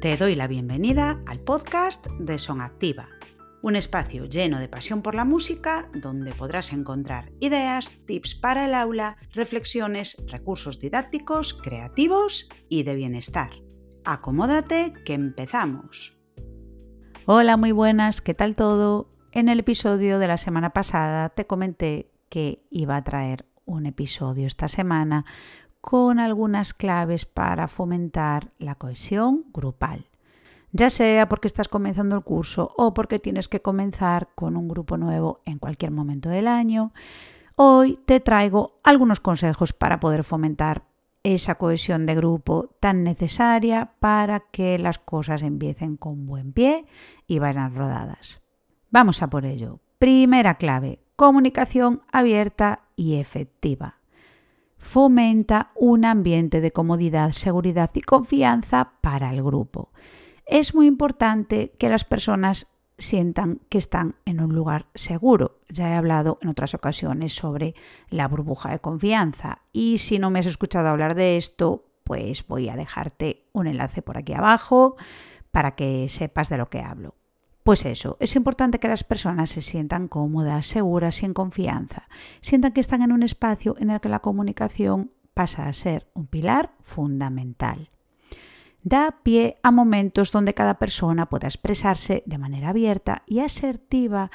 Te doy la bienvenida al podcast de Son Activa, un espacio lleno de pasión por la música donde podrás encontrar ideas, tips para el aula, reflexiones, recursos didácticos, creativos y de bienestar. Acomódate que empezamos. Hola, muy buenas, ¿qué tal todo? En el episodio de la semana pasada te comenté que iba a traer un episodio esta semana con algunas claves para fomentar la cohesión grupal. Ya sea porque estás comenzando el curso o porque tienes que comenzar con un grupo nuevo en cualquier momento del año, hoy te traigo algunos consejos para poder fomentar esa cohesión de grupo tan necesaria para que las cosas empiecen con buen pie y vayan rodadas. Vamos a por ello. Primera clave, comunicación abierta y efectiva fomenta un ambiente de comodidad, seguridad y confianza para el grupo. Es muy importante que las personas sientan que están en un lugar seguro. Ya he hablado en otras ocasiones sobre la burbuja de confianza y si no me has escuchado hablar de esto, pues voy a dejarte un enlace por aquí abajo para que sepas de lo que hablo. Pues eso, es importante que las personas se sientan cómodas, seguras y en confianza, sientan que están en un espacio en el que la comunicación pasa a ser un pilar fundamental. Da pie a momentos donde cada persona pueda expresarse de manera abierta y asertiva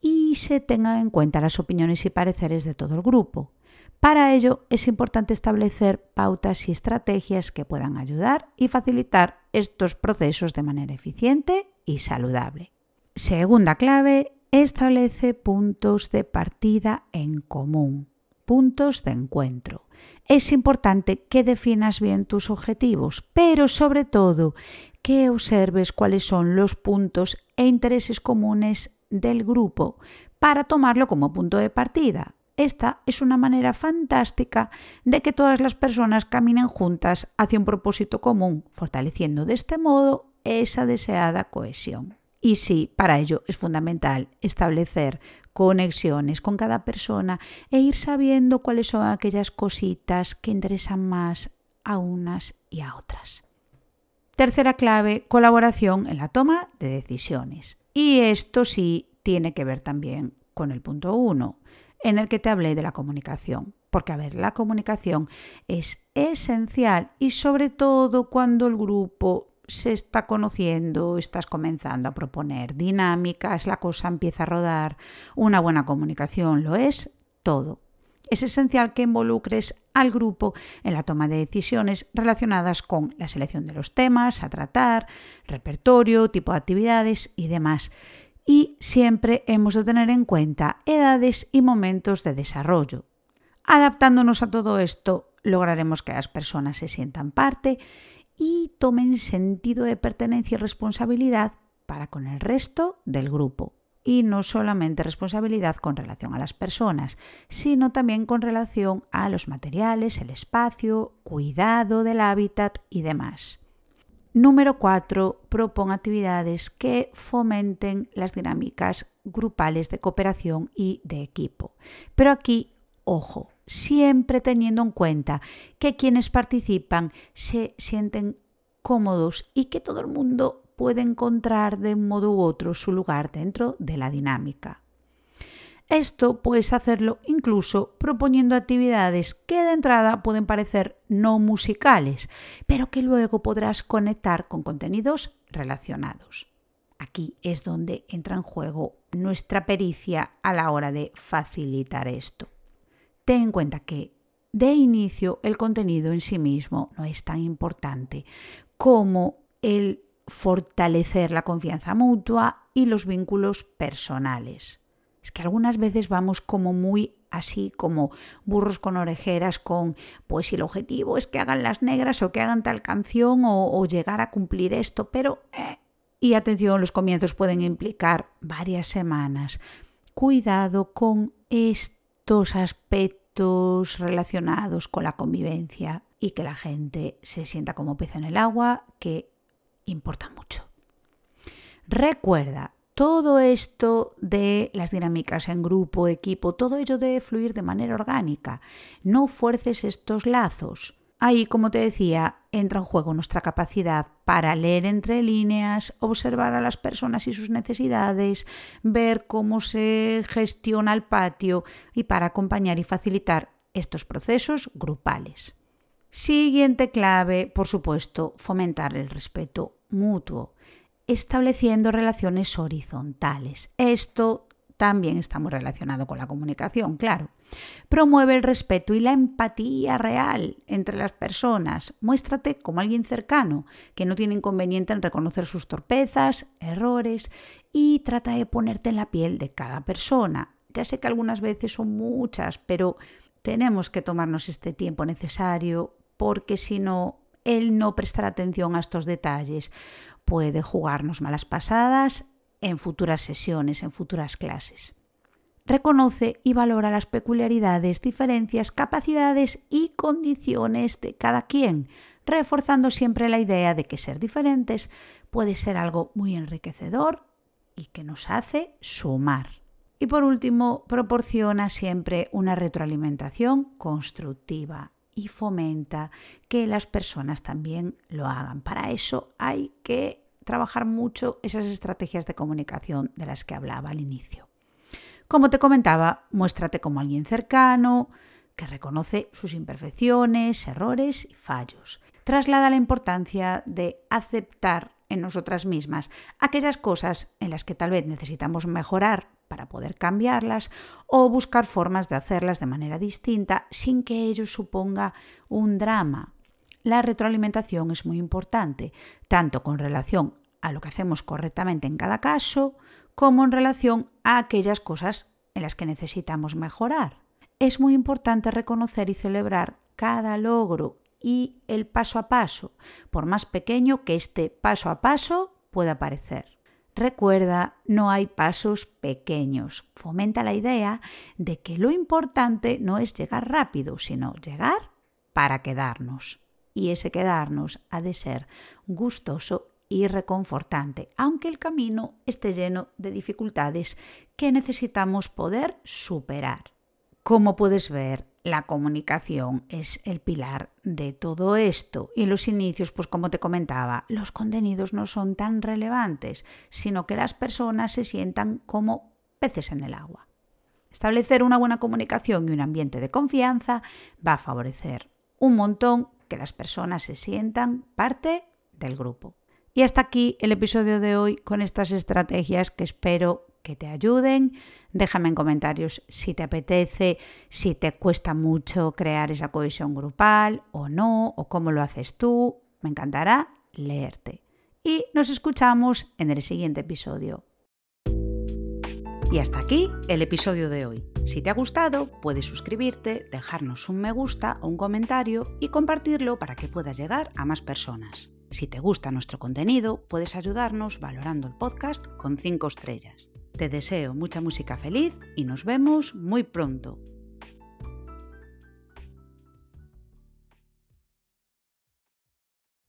y se tengan en cuenta las opiniones y pareceres de todo el grupo. Para ello es importante establecer pautas y estrategias que puedan ayudar y facilitar estos procesos de manera eficiente y saludable. Segunda clave, establece puntos de partida en común, puntos de encuentro. Es importante que definas bien tus objetivos, pero sobre todo que observes cuáles son los puntos e intereses comunes del grupo para tomarlo como punto de partida. Esta es una manera fantástica de que todas las personas caminen juntas hacia un propósito común, fortaleciendo de este modo esa deseada cohesión. Y sí, para ello es fundamental establecer conexiones con cada persona e ir sabiendo cuáles son aquellas cositas que interesan más a unas y a otras. Tercera clave, colaboración en la toma de decisiones. Y esto sí tiene que ver también con el punto 1, en el que te hablé de la comunicación. Porque, a ver, la comunicación es esencial y sobre todo cuando el grupo se está conociendo, estás comenzando a proponer dinámicas, la cosa empieza a rodar, una buena comunicación lo es todo. Es esencial que involucres al grupo en la toma de decisiones relacionadas con la selección de los temas a tratar, repertorio, tipo de actividades y demás. Y siempre hemos de tener en cuenta edades y momentos de desarrollo. Adaptándonos a todo esto, lograremos que las personas se sientan parte y tomen sentido de pertenencia y responsabilidad para con el resto del grupo. Y no solamente responsabilidad con relación a las personas, sino también con relación a los materiales, el espacio, cuidado del hábitat y demás. Número 4. Propon actividades que fomenten las dinámicas grupales de cooperación y de equipo. Pero aquí, ojo, siempre teniendo en cuenta que quienes participan se sienten cómodos y que todo el mundo puede encontrar de un modo u otro su lugar dentro de la dinámica. Esto puedes hacerlo incluso proponiendo actividades que de entrada pueden parecer no musicales, pero que luego podrás conectar con contenidos relacionados. Aquí es donde entra en juego nuestra pericia a la hora de facilitar esto ten en cuenta que de inicio el contenido en sí mismo no es tan importante como el fortalecer la confianza mutua y los vínculos personales. Es que algunas veces vamos como muy así como burros con orejeras con pues el objetivo es que hagan las negras o que hagan tal canción o, llegar a cumplir esto, pero eh, y atención, los comienzos pueden implicar varias semanas. Cuidado con esto aspectos relacionados con la convivencia y que la gente se sienta como pez en el agua, que importa mucho. Recuerda, todo esto de las dinámicas en grupo, equipo, todo ello debe fluir de manera orgánica. No fuerces estos lazos. Ahí, como te decía, entra en juego nuestra capacidad para leer entre líneas, observar a las personas y sus necesidades, ver cómo se gestiona el patio y para acompañar y facilitar estos procesos grupales. Siguiente clave, por supuesto, fomentar el respeto mutuo, estableciendo relaciones horizontales. Esto también está muy relacionado con la comunicación, claro. Promueve el respeto y la empatía real entre las personas. Muéstrate como alguien cercano, que no tiene inconveniente en reconocer sus torpezas, errores y trata de ponerte en la piel de cada persona. Ya sé que algunas veces son muchas, pero tenemos que tomarnos este tiempo necesario porque si no, el no prestar atención a estos detalles puede jugarnos malas pasadas en futuras sesiones, en futuras clases. Reconoce y valora las peculiaridades, diferencias, capacidades y condiciones de cada quien, reforzando siempre la idea de que ser diferentes puede ser algo muy enriquecedor y que nos hace sumar. Y por último, proporciona siempre una retroalimentación constructiva y fomenta que las personas también lo hagan. Para eso hay que trabajar mucho esas estrategias de comunicación de las que hablaba al inicio. Como te comentaba, muéstrate como alguien cercano, que reconoce sus imperfecciones, errores y fallos. Traslada la importancia de aceptar en nosotras mismas aquellas cosas en las que tal vez necesitamos mejorar para poder cambiarlas o buscar formas de hacerlas de manera distinta sin que ello suponga un drama la retroalimentación es muy importante, tanto con relación a lo que hacemos correctamente en cada caso, como en relación a aquellas cosas en las que necesitamos mejorar. Es muy importante reconocer y celebrar cada logro y el paso a paso, por más pequeño que este paso a paso pueda parecer. Recuerda, no hay pasos pequeños. Fomenta la idea de que lo importante no es llegar rápido, sino llegar para quedarnos y ese quedarnos ha de ser gustoso y reconfortante, aunque el camino esté lleno de dificultades que necesitamos poder superar. Como puedes ver, la comunicación es el pilar de todo esto y los inicios, pues como te comentaba, los contenidos no son tan relevantes, sino que las personas se sientan como peces en el agua. Establecer una buena comunicación y un ambiente de confianza va a favorecer un montón que las personas se sientan parte del grupo. Y hasta aquí el episodio de hoy con estas estrategias que espero que te ayuden. Déjame en comentarios si te apetece, si te cuesta mucho crear esa cohesión grupal o no, o cómo lo haces tú. Me encantará leerte. Y nos escuchamos en el siguiente episodio. Y hasta aquí el episodio de hoy. Si te ha gustado, puedes suscribirte, dejarnos un me gusta o un comentario y compartirlo para que puedas llegar a más personas. Si te gusta nuestro contenido, puedes ayudarnos valorando el podcast con 5 estrellas. Te deseo mucha música feliz y nos vemos muy pronto.